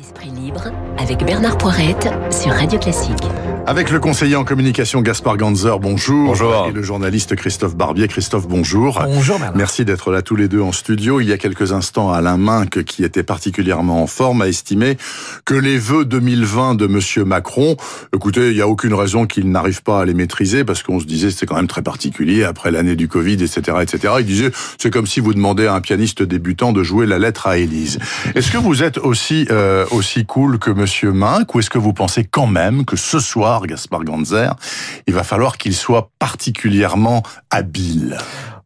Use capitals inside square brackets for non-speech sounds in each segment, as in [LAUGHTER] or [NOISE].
Esprit libre avec Bernard Poirette sur Radio Classique. Avec le conseiller en communication Gaspard Ganzer, bonjour. Bonjour. Et le journaliste Christophe Barbier. Christophe, bonjour. Bonjour Bernard. Merci d'être là tous les deux en studio. Il y a quelques instants, Alain Minck, qui était particulièrement en forme, a estimé que les vœux 2020 de Monsieur Macron, écoutez, il n'y a aucune raison qu'il n'arrive pas à les maîtriser, parce qu'on se disait c'est quand même très particulier après l'année du Covid, etc., etc. Il disait c'est comme si vous demandez à un pianiste débutant de jouer la lettre à Élise. Est-ce que vous êtes aussi euh, aussi cool que Monsieur Minck, ou est-ce que vous pensez quand même que ce soir, Gaspard Ganzer, il va falloir qu'il soit particulièrement habile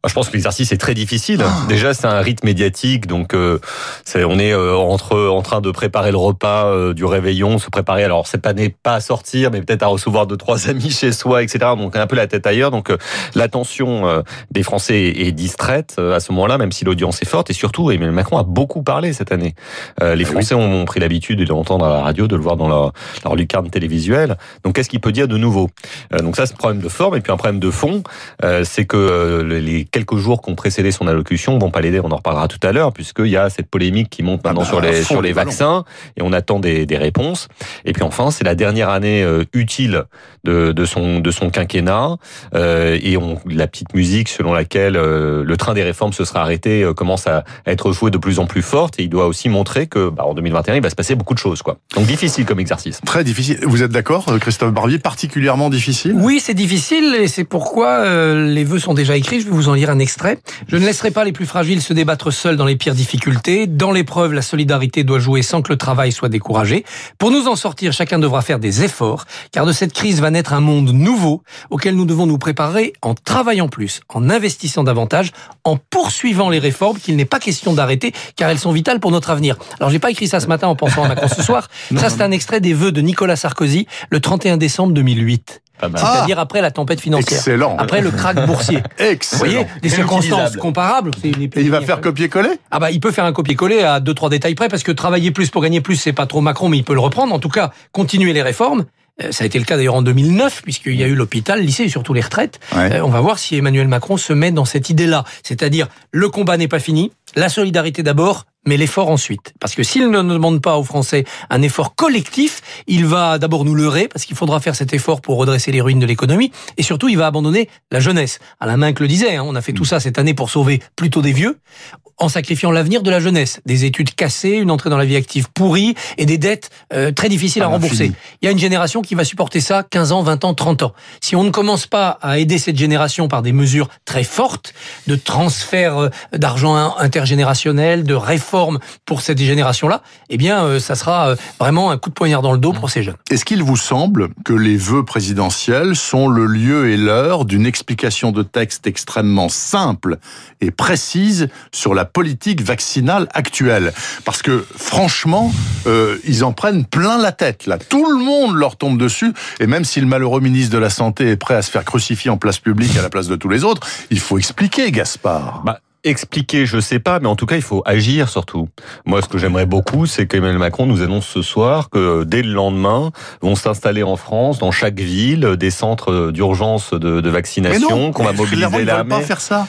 Je pense que l'exercice est très difficile. Ah. Déjà, c'est un rythme médiatique, donc euh, c'est, on est euh, entre en train de préparer le repas euh, du réveillon, se préparer. Alors cette année pas à sortir, mais peut-être à recevoir deux trois [LAUGHS] amis chez soi, etc. Donc un peu la tête ailleurs. Donc euh, l'attention euh, des Français est, est distraite euh, à ce moment-là, même si l'audience est forte. Et surtout, Emmanuel Macron a beaucoup parlé cette année. Euh, les Ah oui. Français ont pris l'habitude de l'entendre à la radio, de le voir dans leur, leur lucarne télévisuelle. Donc qu'est-ce qu'il peut dire de nouveau? Euh, Donc ça, c'est un problème de forme et puis un problème de fond, euh, c'est que euh, les quelques jours qui ont précédé son allocution vont pas l'aider. On en reparlera tout à l'heure, puisqu'il y a cette polémique qui monte maintenant bah, sur les sur les vaccins et on attend des, des réponses. Et puis enfin, c'est la dernière année euh, utile de, de son de son quinquennat euh, et on, la petite musique selon laquelle euh, le train des réformes se sera arrêté euh, commence à, à être joué de plus en plus forte et il doit aussi montrer que bah, en 2021 il va se passer beaucoup de choses quoi. Donc difficile comme exercice. Très difficile. Vous êtes d'accord, euh, Christophe Barbier Particulièrement difficile? Oui, c'est difficile et c'est pourquoi euh, les vœux sont déjà écrits. Je vais vous en lire un extrait. Je ne laisserai pas les plus fragiles se débattre seuls dans les pires difficultés. Dans l'épreuve, la solidarité doit jouer sans que le travail soit découragé. Pour nous en sortir, chacun devra faire des efforts, car de cette crise va naître un monde nouveau auquel nous devons nous préparer en travaillant plus, en investissant davantage, en poursuivant les réformes qu'il n'est pas question d'arrêter, car elles sont vitales pour notre avenir. Alors, j'ai pas écrit ça ce matin en pensant à Macron ce soir. [LAUGHS] Ça, c'est un extrait des vœux de Nicolas Sarkozy le 31 décembre 2008. C'est-à-dire après la tempête financière. Excellent. Après le krach boursier. [LAUGHS] Vous Excellent. voyez, des circonstances comparables. une Et il va faire copier-coller? Ah bah il peut faire un copier-coller à deux trois détails près parce que travailler plus pour gagner plus c'est pas trop Macron mais il peut le reprendre. En tout cas, continuer les réformes. Euh, Ça a été le cas d'ailleurs en 2009 puisqu'il y a eu l'hôpital, le lycée et surtout les retraites. Ouais. Euh, on va voir si Emmanuel Macron se met dans cette idée-là, c'est-à-dire le combat n'est pas fini, la solidarité d'abord, mais l'effort ensuite. Parce que s'il ne demande pas aux Français un effort collectif, il va d'abord nous leurrer, parce qu'il faudra faire cet effort pour redresser les ruines de l'économie, et surtout il va abandonner la jeunesse. À la main que le disait, hein, on a fait tout ça cette année pour sauver plutôt des vieux, en sacrifiant l'avenir de la jeunesse. Des études cassées, une entrée dans la vie active pourrie, et des dettes euh, très difficiles à À rembourser. l'infini. Il y a une génération qui va supporter ça 15 ans, 20 ans, 30 ans. Si on ne commence pas à aider cette génération par des mesures très fortes de transfert euh, d'argent intergénérationnel, de réformes pour cette génération-là, eh bien, euh, ça sera vraiment un coup de poignard dans le dos pour ces jeunes. Est-ce qu'il vous semble que les vœux présidentiels sont le lieu et l'heure d'une explication de texte extrêmement simple et précise sur la politique vaccinale actuelle Parce que franchement, euh, ils en prennent plein la tête. Là, tout le monde leur tombe dessus. Et même si le malheureux ministre de la Santé est prêt à se faire crucifier en place publique à la place de tous les autres, il faut expliquer, Gaspard. Bah, expliquer, je sais pas, mais en tout cas, il faut agir surtout. Moi, ce que j'aimerais beaucoup, c'est qu'Emmanuel Macron nous annonce ce soir que dès le lendemain, vont s'installer en France, dans chaque ville, des centres d'urgence de, de vaccination, qu'on va mobiliser ils veulent pas faire ça.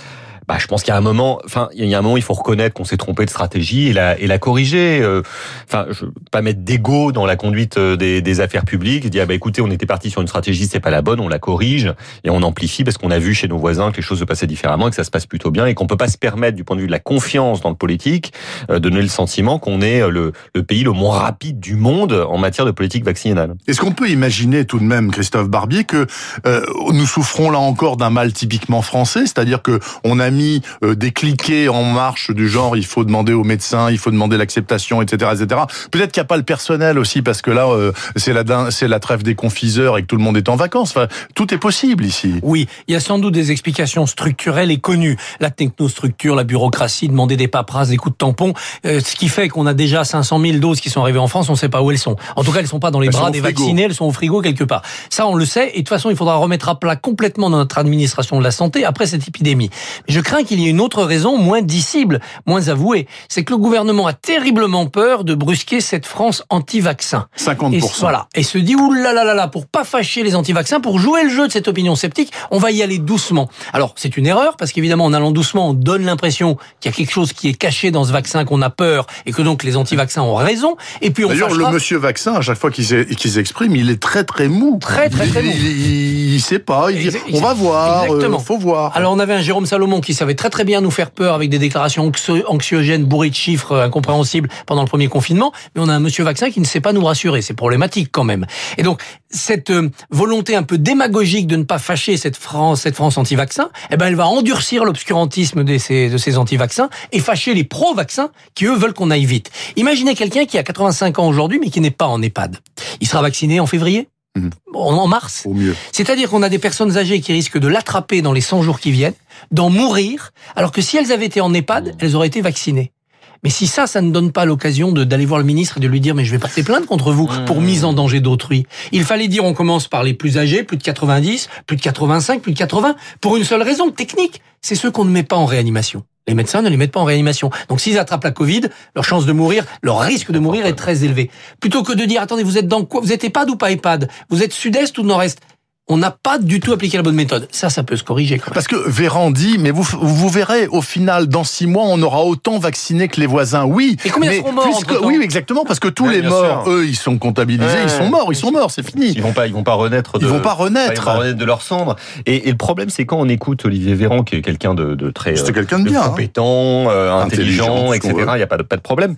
Bah, je pense qu'il y a un moment, enfin, il y a un moment, il faut reconnaître qu'on s'est trompé de stratégie et la, et la corriger. Euh, Enfin, je pas mettre d'ego dans la conduite euh, des, des affaires publiques. Dire, bah, écoutez, on était parti sur une stratégie, c'est pas la bonne, on la corrige et on amplifie parce qu'on a vu chez nos voisins que les choses se passaient différemment et que ça se passe plutôt bien et qu'on peut pas se permettre, du point de vue de la confiance dans le politique, euh, de donner le sentiment qu'on est le, le pays le moins rapide du monde en matière de politique vaccinale. Est-ce qu'on peut imaginer tout de même, Christophe Barbier, que euh, nous souffrons là encore d'un mal typiquement français, c'est-à-dire que on a mis euh, des cliquets en marche du genre il faut demander aux médecins, il faut demander l'acceptation, etc., etc. Peut-être qu'il n'y a pas le personnel aussi parce que là euh, c'est la c'est la trêve des confiseurs et que tout le monde est en vacances. Enfin, tout est possible ici. Oui, il y a sans doute des explications structurelles et connues. La technostructure, la bureaucratie, demander des paperasses, des coups de tampon, euh, ce qui fait qu'on a déjà 500 000 doses qui sont arrivées en France, on ne sait pas où elles sont. En tout cas, elles sont pas dans les Elles bras au des frigo. vaccinés, elles sont au frigo quelque part. Ça, on le sait, et de toute façon, il faudra remettre à plat complètement notre administration de la santé après cette épidémie. Mais je crains qu'il y ait une autre raison moins dissible, moins avouée. C'est que le gouvernement a terriblement peur de brusquer cette France anti-vaccin. 50%. Et, voilà. Et se dit, oulala, là, là, là, pour pas fâcher les anti-vaccins, pour jouer le jeu de cette opinion sceptique, on va y aller doucement. Alors, c'est une erreur, parce qu'évidemment, en allant doucement, on donne l'impression qu'il y a quelque chose qui est caché dans ce vaccin, qu'on a peur, et que donc les anti-vaccins ont raison. Et puis on D'ailleurs, le monsieur vaccin, à chaque fois qu'il s'exprime, il est très très mou. Très très très mou. Il, il, sait pas. Il dit, on va voir. Euh, Exactement. faut voir. Alors on avait un Jérôme Salomon qui savait très très bien nous faire peur avec des déclarations anxiogènes, bourrées de chiffres euh, incompréhensibles pendant le premier confinement. Mais on a un monsieur vaccin qui ne sait pas nous rassurer. C'est problématique quand même. Et donc cette euh, volonté un peu démagogique de ne pas fâcher cette France, cette France anti-vaccin, eh ben elle va endurcir l'obscurantisme de ces, de ces anti-vaccins et fâcher les pro-vaccins qui eux veulent qu'on aille vite. Imaginez quelqu'un qui a 85 ans aujourd'hui mais qui n'est pas en EHPAD. Il sera vacciné en février? Mmh. En mars Au mieux. C'est-à-dire qu'on a des personnes âgées qui risquent de l'attraper dans les 100 jours qui viennent, d'en mourir, alors que si elles avaient été en EHPAD, elles auraient été vaccinées. Mais si ça, ça ne donne pas l'occasion d'aller voir le ministre et de lui dire mais je vais porter plainte contre vous pour mise en danger d'autrui. Il fallait dire on commence par les plus âgés, plus de 90, plus de 85, plus de 80, pour une seule raison technique, c'est ceux qu'on ne met pas en réanimation. Les médecins ne les mettent pas en réanimation. Donc s'ils attrapent la Covid, leur chance de mourir, leur risque de mourir est très élevé. Plutôt que de dire attendez, vous êtes dans quoi? Vous êtes EHPAD ou pas EHPAD Vous êtes sud-est ou nord-est? On n'a pas du tout appliqué la bonne méthode. Ça, ça peut se corriger. Quand même. Parce que Véran dit, mais vous, vous verrez, au final, dans six mois, on aura autant vacciné que les voisins. Oui. Et combien mais seront morts puisque, Oui, exactement, parce que tous ouais, les morts, sûr. eux, ils sont comptabilisés, ouais, ils sont morts, ils sont morts, c'est fini. Ils vont pas, ils vont pas renaître. De, ils vont pas renaître. Ils vont pas renaître de leur cendre. Et, et le problème, c'est quand on écoute Olivier Véran, qui est quelqu'un de, de, très, euh, quelqu'un de, bien, compétent, hein. euh, intelligent, etc. Il y a pas de, pas de problème.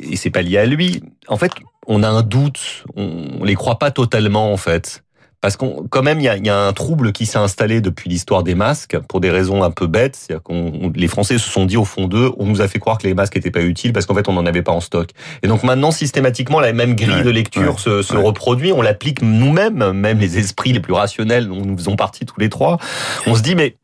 Et c'est pas lié à lui. En fait, on a un doute. On, on les croit pas totalement, en fait. Parce qu'on, quand même, il y a, y a, un trouble qui s'est installé depuis l'histoire des masques pour des raisons un peu bêtes. C'est-à-dire qu'on, les Français se sont dit au fond d'eux, on nous a fait croire que les masques n'étaient pas utiles parce qu'en fait, on n'en avait pas en stock. Et donc maintenant, systématiquement, la même grille ouais, de lecture ouais, se, se ouais. reproduit. On l'applique nous-mêmes, même les esprits les plus rationnels dont nous faisons partie tous les trois. On se dit, mais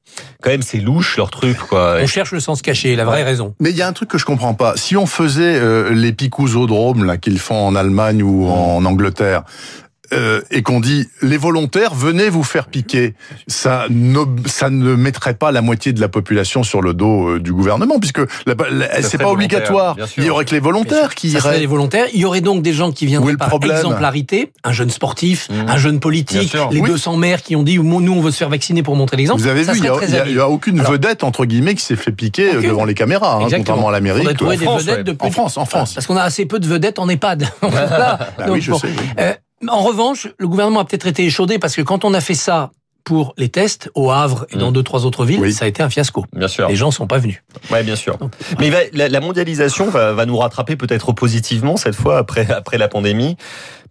quand même, c'est louche leur truc, quoi. On cherche le sens caché, la vraie raison. Mais il y a un truc que je comprends pas. Si on faisait euh, les picousodromes là qu'ils font en Allemagne ou en Angleterre, euh, et qu'on dit les volontaires venez vous faire piquer, ça ne ça ne mettrait pas la moitié de la population sur le dos euh, du gouvernement puisque c'est pas obligatoire. Il y aurait que les volontaires qui ça iraient. les volontaires. Il y aurait donc des gens qui viendraient par problème exemplarité, un jeune sportif, Mmh. un jeune politique, les Oui. 200 maires qui ont dit nous on veut se faire vacciner pour montrer l'exemple. Vous avez ça vu, il y, serait a, aucune Alors, vedette entre guillemets qui s'est fait piquer Aucune. devant les caméras, hein, contrairement à l'Amérique. Des France, vedettes ouais. de En plus- France, en France. Parce qu'on a assez peu de vedettes en EHPAD. [LAUGHS] Voilà. Bah Donc, oui, je bon. sais. oui. Euh, en revanche, le gouvernement a peut-être été échaudé parce que quand on a fait ça pour les tests au Havre et dans Mm. deux trois autres villes, Oui. ça a été un fiasco. Bien sûr. Les gens sont pas venus. Ouais, bien sûr. Donc, Mais la mondialisation va, va nous rattraper peut-être positivement cette fois après après la pandémie,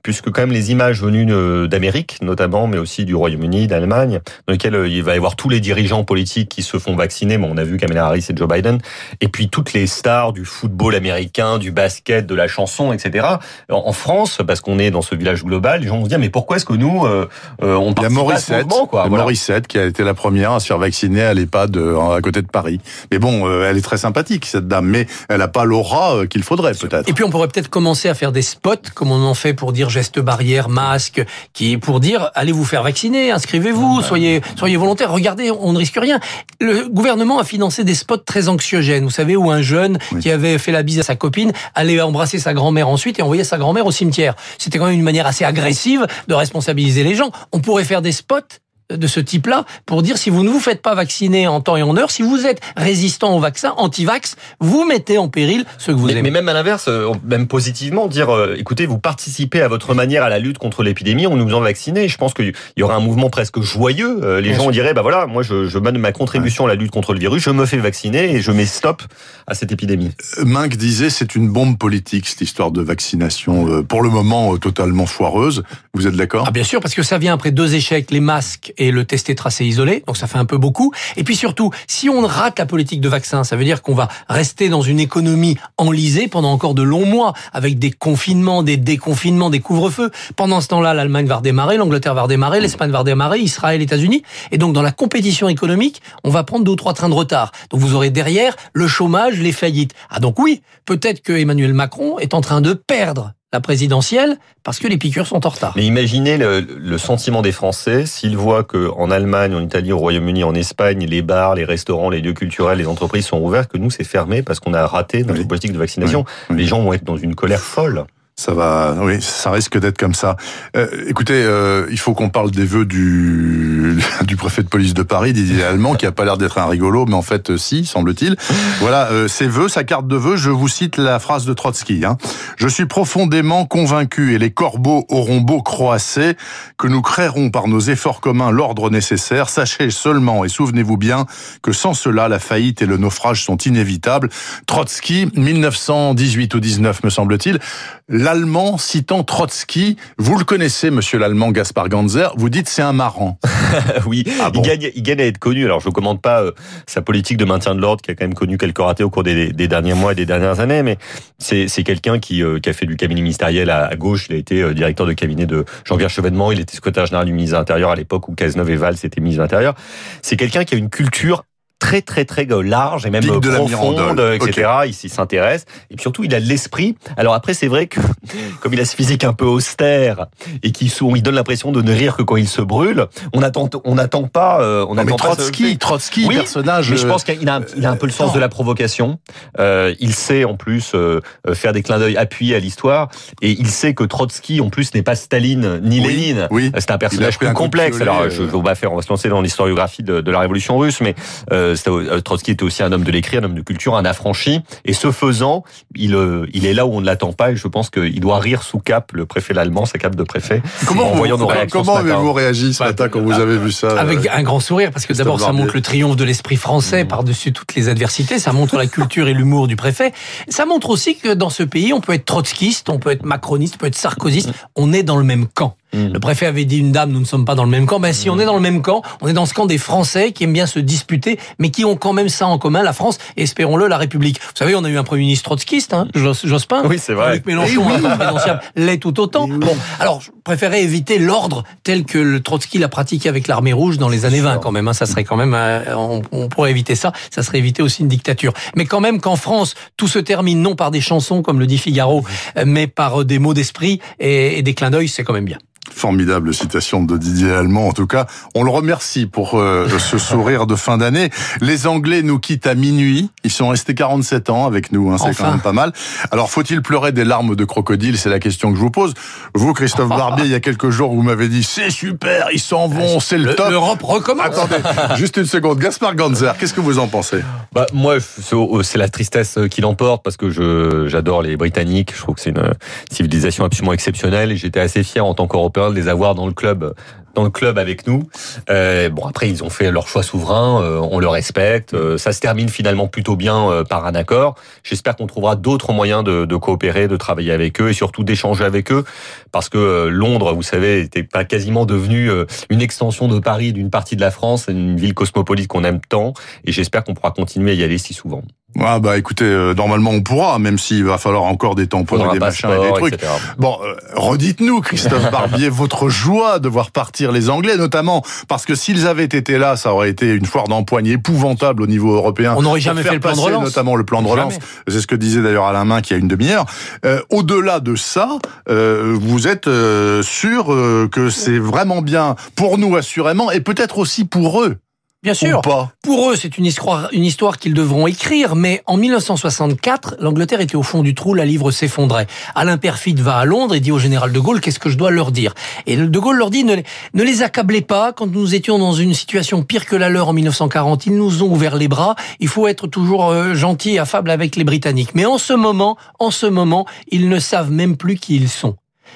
puisque quand même les images venues euh, d'Amérique notamment, mais aussi du Royaume-Uni, d'Allemagne, dans lesquelles euh, il va y avoir tous les dirigeants politiques qui se font vacciner. Mais on a vu Kamala Harris et Joe Biden, et puis toutes les stars du football américain, du basket, de la chanson, etc. En, France, parce qu'on est dans ce village global, les gens vont se dire mais pourquoi est-ce que nous euh, euh, on participe pas à ce Morissette, mouvement, quoi il y a Voilà. Morissette qui a été la première à se faire vacciner à l'EHPAD à côté de Paris. Mais bon, elle est très sympathique cette dame, mais elle n'a pas l'aura qu'il faudrait peut-être. Et puis on pourrait peut-être commencer à faire des spots comme on en fait pour dire gestes barrières, masques, qui pour dire allez vous faire vacciner, inscrivez-vous, soyez soyez volontaires. Regardez, on ne risque rien. Le gouvernement a financé des spots très anxiogènes. Vous savez où un jeune Oui. qui avait fait la bise à sa copine allait embrasser sa grand-mère ensuite et envoyer sa grand-mère au cimetière. C'était quand même une manière assez agressive de responsabiliser les gens. On pourrait faire des spots de ce type-là pour dire si vous ne vous faites pas vacciner en temps et en heure, si vous êtes résistant au vaccin, anti-vax, vous mettez en péril ce que vous Mais, aimez. mais même à l'inverse, euh, même positivement, dire euh, écoutez, vous participez à votre manière à la lutte contre l'épidémie, on nous en vacciné. Je pense qu'il y aura un mouvement presque joyeux. Euh, les Bien gens sûr. diraient bah voilà, moi je, je donne ma contribution à la lutte contre le virus, je me fais vacciner et je mets stop à cette épidémie. Mink disait c'est une bombe politique cette histoire de vaccination euh, pour le moment euh, totalement foireuse. Vous êtes d'accord? Ah bien sûr, parce que ça vient après deux échecs, les masques et le testé, tracé, isolé, donc ça fait un peu beaucoup. Et puis surtout, si on rate la politique de vaccin, ça veut dire qu'on va rester dans une économie enlisée pendant encore de longs mois, avec des confinements, des déconfinements, des couvre-feux. Pendant ce temps-là, l'Allemagne va redémarrer, l'Angleterre va redémarrer, l'Espagne va redémarrer, Israël, États-Unis. Et donc dans la compétition économique, on va prendre deux ou trois trains de retard. Donc vous aurez derrière le chômage, les faillites. Ah donc oui, peut-être que Emmanuel Macron est en train de perdre la présidentielle parce que les piqûres sont en retard. Mais imaginez le, le sentiment des Français s'ils voient que en Allemagne, en Italie, au Royaume-Uni, en Espagne, les bars, les restaurants, les lieux culturels, les entreprises sont ouverts, que nous c'est fermé parce qu'on a raté notre Oui. politique de vaccination. Oui. Oui. Les gens vont être dans une colère folle. Ça va, oui, ça risque d'être comme ça. Euh, écoutez, euh, il faut qu'on parle des vœux du, [LAUGHS] du préfet de police de Paris, Didier Allemand, qui a pas l'air d'être un rigolo, mais en fait, euh, si, semble-t-il. Voilà, euh, ses vœux, sa carte de vœux, je vous cite la phrase de Trotsky. Hein. Je suis profondément convaincu, et les corbeaux auront beau croasser, que nous créerons par nos efforts communs l'ordre nécessaire. Sachez seulement, et souvenez-vous bien, que sans cela, la faillite et le naufrage sont inévitables. Trotsky, 1918 ou 19, me semble-t-il. L'Allemand citant Trotsky, vous le connaissez, monsieur l'Allemand Gaspard Ganzer, vous dites c'est un marrant. [LAUGHS] oui, Ah bon il, gagne, il gagne à être connu. Alors je ne commande pas euh, sa politique de maintien de l'ordre, qui a quand même connu quelques ratés au cours des, des derniers mois et des dernières années, mais c'est c'est quelqu'un qui, euh, qui a fait du cabinet ministériel à, à gauche. Il a été euh, directeur de cabinet de Jean-Pierre Chevènement. Il était secrétaire général du ministère de l'Intérieur à l'époque où Cazeneuve et Valls étaient ministres de l'Intérieur. C'est quelqu'un qui a une culture très très très large et même Pic de la profonde, Mirandole. etc. Il s'y s'intéresse et puis surtout il a de l'esprit. Alors après c'est vrai que [LAUGHS] comme il a ce physique un peu austère et qui souvent il donne l'impression de ne rire que quand il se brûle, on attend on n'attend pas euh, on Non, attend Trotsky. Trotsky, Oui, personnage. Mais je euh, pense qu'il a, il a un peu le sens de la provocation. Euh, il sait en plus euh, euh, faire des clins d'œil appuyés à l'histoire et il sait que Trotsky en plus n'est pas Staline ni Oui, Lénine. oui. C'est un personnage plus complexe. Alors, euh, je, on va faire, on va se lancer dans l'historiographie de, de la Révolution russe, mais euh, euh, Trotsky était aussi un homme de l'écrit, un homme de culture, un affranchi. Et ce faisant, il, euh, il est là où on ne l'attend pas. Et je pense qu'il doit rire sous cap, le préfet l'allemand, sa cape de préfet. Comment, en vous, nos comment avez-vous réagi ce Bah, matin quand vous avez vu ça Avec euh, un grand sourire, parce que d'abord, ça montre le triomphe de l'esprit français par-dessus toutes les adversités. Ça montre la culture et l'humour du préfet. Ça montre aussi que dans ce pays, on peut être trotskiste, on peut être macroniste, on peut être sarkozyste. On est dans le même camp. Mm. Le préfet avait dit une dame, nous ne sommes pas dans le même camp. Ben si on est dans le même camp, on est dans ce camp des Français qui aiment bien se disputer, mais qui ont quand même ça en commun, la France et espérons-le la République. Vous savez, on a eu un premier ministre trotskiste, hein, Jos- Jospin. Oui, c'est vrai. Luc Mélenchon, un présidentiable, l'est tout autant. Bon, alors je préférais éviter l'ordre tel que le Trotsky l'a pratiqué avec l'armée rouge dans les années 20 quand même. Hein, ça serait quand même, euh, on, on pourrait éviter ça. Ça serait éviter aussi une dictature. Mais quand même qu'en France, tout se termine non par des chansons comme le dit Figaro, mais par euh, des mots d'esprit et, et des clins d'œil, c'est quand même bien. Formidable citation de Didier Allemand. En tout cas, on le remercie pour euh, [LAUGHS] ce sourire de fin d'année. Les Anglais nous quittent à minuit. Ils sont restés 47 ans avec nous. Hein, c'est Enfin. quand même pas mal. Alors, faut-il pleurer des larmes de crocodile? C'est la question que je vous pose. Vous, Christophe [LAUGHS] Barbier, il y a quelques jours, vous m'avez dit c'est super, ils s'en vont, c'est le, top. L'Europe recommence. Attendez, [LAUGHS] juste une seconde. Gaspard Ganzer, qu'est-ce que vous en pensez? Bah, moi, c'est c'est la tristesse qui l'emporte parce que je j'adore les Britanniques. Je trouve que c'est une civilisation absolument exceptionnelle et j'étais assez fier en tant qu'Européen de les avoir dans le club dans le club avec nous. Euh, bon après ils ont fait leur choix souverain, euh, on le respecte. Euh, ça se termine finalement plutôt bien euh, par un accord. J'espère qu'on trouvera d'autres moyens de, de coopérer, de travailler avec eux et surtout d'échanger avec eux parce que euh, Londres, vous savez, était pas quasiment devenu euh, une extension de Paris, d'une partie de la France, une ville cosmopolite qu'on aime tant et j'espère qu'on pourra continuer à y aller si souvent. Ah bah écoutez, euh, normalement on pourra, même s'il va falloir encore des tampons et des machins et des trucs. etc. Bon, euh, redites-nous, Christophe [LAUGHS] Barbier, votre joie de voir partir les Anglais, notamment parce que s'ils avaient été là, ça aurait été une foire d'empoigne épouvantable au niveau européen. On n'aurait jamais fait le plan de relance. Notamment le plan de relance. C'est ce que disait d'ailleurs Alain Main qui a une demi-heure. Euh, Au-delà de ça, euh, vous êtes euh, sûr euh, que c'est vraiment bien pour nous assurément et peut-être aussi pour eux Bien sûr. ou pas Pour eux, c'est une histoire, une histoire qu'ils devront écrire, mais en 1964, l'Angleterre était au fond du trou, la livre s'effondrait. Alain Perfide va à Londres et dit au général de Gaulle, qu'est-ce que je dois leur dire? Et de Gaulle leur dit, ne, les- ne les accablez pas, quand nous étions dans une situation pire que la leur en 1940, ils nous ont ouvert les bras, il faut être toujours euh, gentil et affable avec les Britanniques. Mais en ce moment, en ce moment, ils ne savent même plus qui ils sont.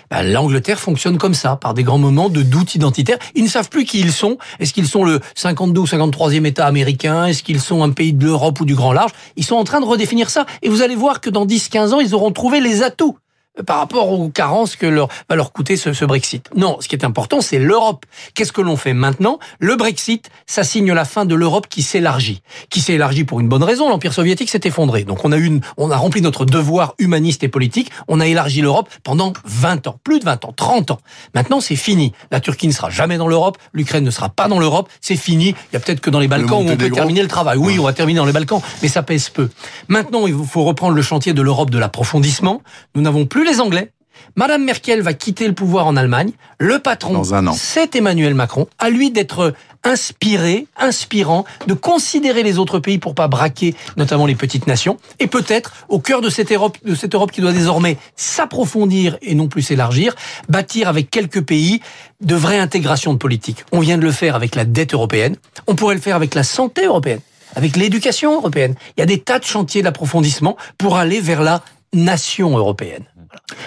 Ben, L'Angleterre fonctionne comme ça, par des grands moments de doute identitaire. Ils ne savent plus qui ils sont. Est-ce qu'ils sont le 52 ou 53e État américain? Est-ce qu'ils sont un pays de l'Europe ou du grand large? Ils sont en train de redéfinir ça. Et vous allez voir que dans 10-15 ans, ils auront trouvé les atouts par rapport aux carences que leur, va leur coûter ce, ce Brexit. Non, ce qui est important, c'est l'Europe. Qu'est-ce que l'on fait maintenant? Le Brexit, ça signe la fin de l'Europe qui s'élargit. Qui s'élargit pour une bonne raison. L'Empire soviétique s'est effondré. Donc on a, une, on a rempli notre devoir humaniste et politique. On a élargi l'Europe pendant 20 ans. Plus de 20 ans, 30 ans. Maintenant, c'est fini. La Turquie ne sera jamais dans l'Europe. L'Ukraine ne sera pas dans l'Europe. C'est fini. Il y a peut-être que dans les Balkans où on peut terminer le travail. Oui, on va terminer dans les Balkans, mais ça pèse peu. Maintenant, il faut reprendre le chantier de l'Europe de l'approfondissement. Nous n'avons plus les Anglais. Madame Merkel va quitter le pouvoir en Allemagne. Le patron, c'est Emmanuel Macron. À lui d'être inspiré, inspirant, de considérer les autres pays pour pas braquer notamment les petites nations. Et peut-être, au cœur de cette Europe, de cette Europe qui doit désormais s'approfondir et non plus s'élargir, bâtir avec quelques pays de vraies intégrations de politique. On vient de le faire avec la dette européenne. On pourrait le faire avec la santé européenne avec l'éducation européenne. Il y a des tas de chantiers d'approfondissement pour aller vers la nation européenne.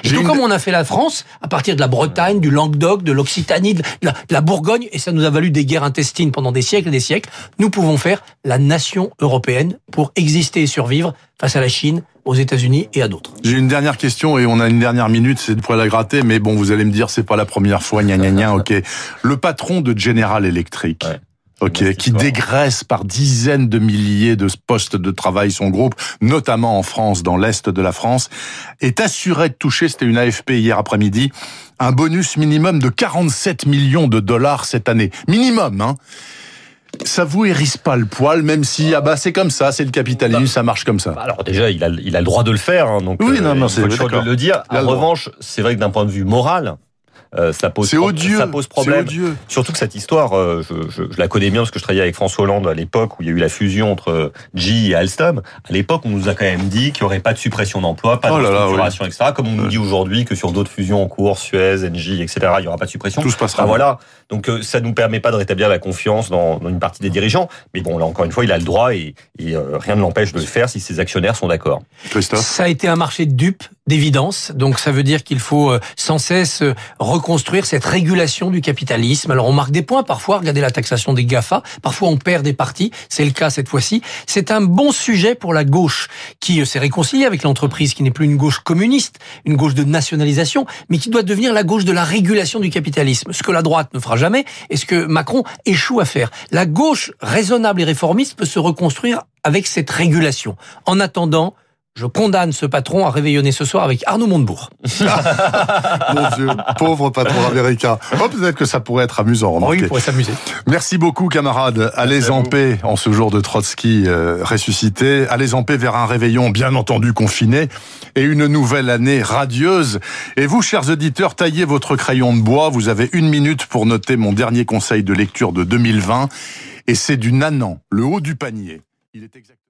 Tout comme on a fait la France, à partir de la Bretagne, du Languedoc, de l'Occitanie, de, la, Bourgogne, et ça nous a valu des guerres intestines pendant des siècles et des siècles, nous pouvons faire la nation européenne pour exister et survivre face à la Chine, aux États-Unis et à d'autres. J'ai une dernière question et on a une dernière minute, c'est pour la gratter, mais bon, vous allez me dire, c'est pas la première fois, gna gna gna, ok. Le patron de General Electric, Ok, qui dégraisse par dizaines de milliers de postes de travail son groupe, notamment en France, dans l'est de la France, est assuré de toucher, c'était une AFP hier après-midi, un bonus minimum de 47 millions de dollars cette année. Minimum, hein ça vous hérisse pas le poil, même si ah bah c'est comme ça, c'est le capitalisme, bah, ça marche comme ça. Bah, alors déjà, il a, il a le droit de le faire, hein, donc oui, non, euh, non, c'est de le dire. En revanche, c'est vrai que d'un point de vue moral, euh, ça pose odieux, ça pose problème. Surtout que cette histoire, euh, je, je, je, la connais bien parce que je travaillais avec François Hollande à l'époque où il y a eu la fusion entre G et Alstom. À l'époque, on nous a quand même dit qu'il n'y aurait pas de suppression d'emplois, pas de oh etc. Comme on nous dit aujourd'hui que sur d'autres fusions en cours, Suez, Engie, etc., il n'y aura pas de suppression. Tout se passera. voilà. Donc euh, ça nous permet pas de rétablir la confiance dans, dans, une partie des dirigeants. Mais bon, là encore une fois, il a le droit et, et rien ne l'empêche de le faire si ses actionnaires sont d'accord. Christophe. Ça a été un marché de dupes d'évidence. Donc ça veut dire qu'il faut sans cesse reconstruire cette régulation du capitalisme. Alors on marque des points parfois, regardez la taxation des GAFA, parfois on perd des parties, c'est le cas cette fois-ci. C'est un bon sujet pour la gauche qui euh, s'est réconciliée avec l'entreprise, qui n'est plus une gauche communiste, une gauche de nationalisation, mais qui doit devenir la gauche de la régulation du capitalisme, ce que la droite ne fera jamais et ce que Macron échoue à faire. La gauche raisonnable et réformiste peut se reconstruire avec cette régulation. En attendant, je condamne ce patron à réveillonner ce soir avec Arnaud Montebourg. [LAUGHS] Mon Dieu, pauvre patron américain. Oh, peut-être que ça pourrait être amusant. Oui, il pourrait s'amuser. Merci beaucoup, camarades. Allez en paix en ce jour de Trotsky euh, ressuscité. Allez en paix vers un réveillon bien entendu confiné et une nouvelle année radieuse. Et vous, chers auditeurs, taillez votre crayon de bois. Vous avez une minute pour noter mon dernier conseil de lecture de 2020. Et c'est du Nanan, le haut du panier. Il est exact...